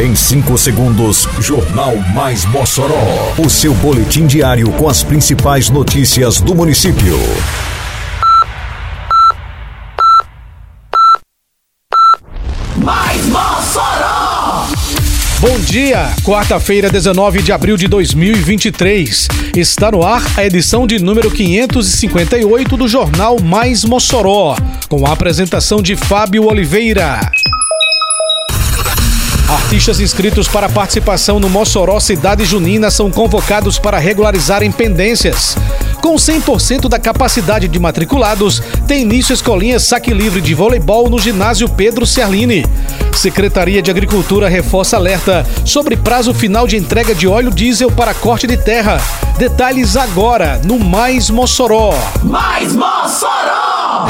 Em 5 segundos, Jornal Mais Mossoró. O seu boletim diário com as principais notícias do município. Mais Mossoró! Bom dia, quarta-feira, 19 de abril de 2023. Está no ar a edição de número 558 do Jornal Mais Mossoró, com a apresentação de Fábio Oliveira. Artistas inscritos para participação no Mossoró Cidade Junina são convocados para regularizarem pendências. Com 100% da capacidade de matriculados, tem início escolinha saque livre de voleibol no ginásio Pedro Ciarline. Secretaria de Agricultura reforça alerta sobre prazo final de entrega de óleo diesel para corte de terra. Detalhes agora no Mais Mossoró. Mais Mossoró!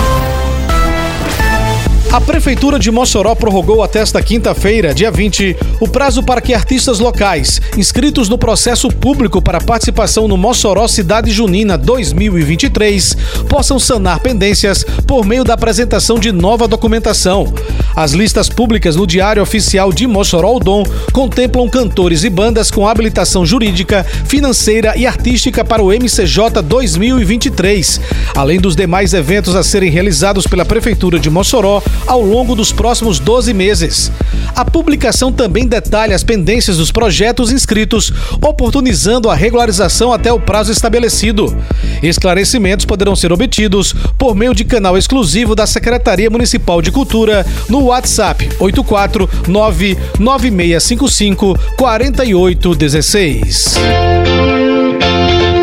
A Prefeitura de Mossoró prorrogou até esta quinta-feira, dia 20, o prazo para que artistas locais inscritos no processo público para participação no Mossoró Cidade Junina 2023 possam sanar pendências por meio da apresentação de nova documentação. As listas públicas no Diário Oficial de Mossoró Dom contemplam cantores e bandas com habilitação jurídica, financeira e artística para o MCJ 2023, além dos demais eventos a serem realizados pela Prefeitura de Mossoró ao longo dos próximos 12 meses. A publicação também detalha as pendências dos projetos inscritos, oportunizando a regularização até o prazo estabelecido. Esclarecimentos poderão ser obtidos por meio de canal exclusivo da Secretaria Municipal de Cultura no WhatsApp 849 9655 4816.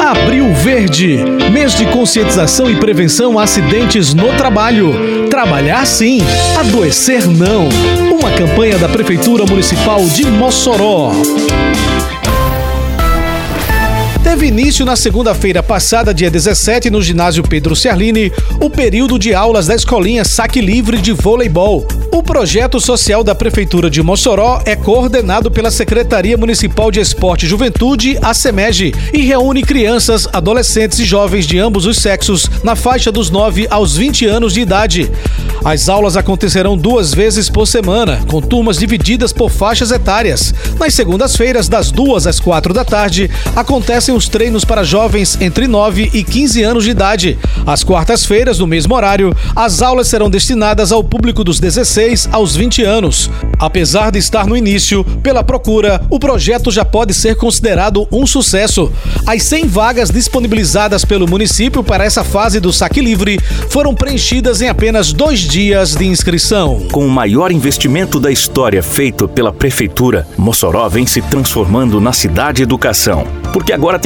Abril Verde, mês de conscientização e prevenção a acidentes no trabalho. Trabalhar sim, adoecer não. Uma campanha da Prefeitura Municipal de Mossoró. Teve início na segunda-feira passada, dia 17, no ginásio Pedro Ciarline, o período de aulas da escolinha Saque Livre de Voleibol. O projeto social da Prefeitura de Mossoró é coordenado pela Secretaria Municipal de Esporte e Juventude, a SEMEG, e reúne crianças, adolescentes e jovens de ambos os sexos na faixa dos 9 aos 20 anos de idade. As aulas acontecerão duas vezes por semana, com turmas divididas por faixas etárias. Nas segundas-feiras, das 2 às 4 da tarde, acontecem os treinos para jovens entre 9 e 15 anos de idade. Às quartas-feiras, no mesmo horário, as aulas serão destinadas ao público dos 16 aos 20 anos. Apesar de estar no início, pela procura, o projeto já pode ser considerado um sucesso. As 100 vagas disponibilizadas pelo município para essa fase do saque livre foram preenchidas em apenas dois dias de inscrição. Com o maior investimento da história feito pela Prefeitura, Mossoró vem se transformando na cidade educação. Porque agora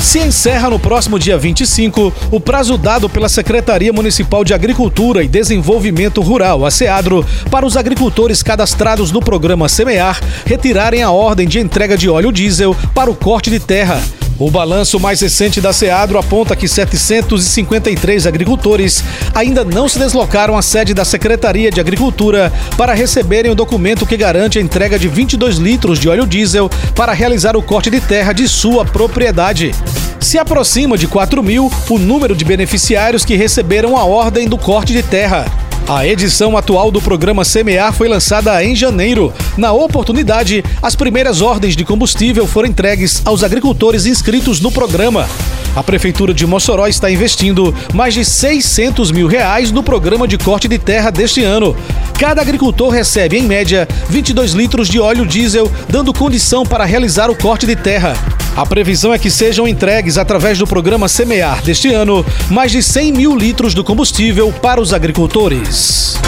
Se encerra no próximo dia 25 o prazo dado pela Secretaria Municipal de Agricultura e Desenvolvimento Rural, a SEADRO, para os agricultores cadastrados no programa Semear retirarem a ordem de entrega de óleo diesel para o corte de terra. O balanço mais recente da SEADRO aponta que 753 agricultores ainda não se deslocaram à sede da Secretaria de Agricultura para receberem o documento que garante a entrega de 22 litros de óleo diesel para realizar o corte de terra de sua propriedade. Se aproxima de 4 mil o número de beneficiários que receberam a ordem do corte de terra. A edição atual do programa Semear foi lançada em janeiro. Na oportunidade, as primeiras ordens de combustível foram entregues aos agricultores inscritos no programa. A Prefeitura de Mossoró está investindo mais de 600 mil reais no programa de corte de terra deste ano. Cada agricultor recebe, em média, 22 litros de óleo diesel, dando condição para realizar o corte de terra. A previsão é que sejam entregues, através do programa Semear deste ano, mais de 100 mil litros do combustível para os agricultores.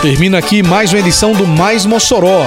Termina aqui mais uma edição do Mais Mossoró,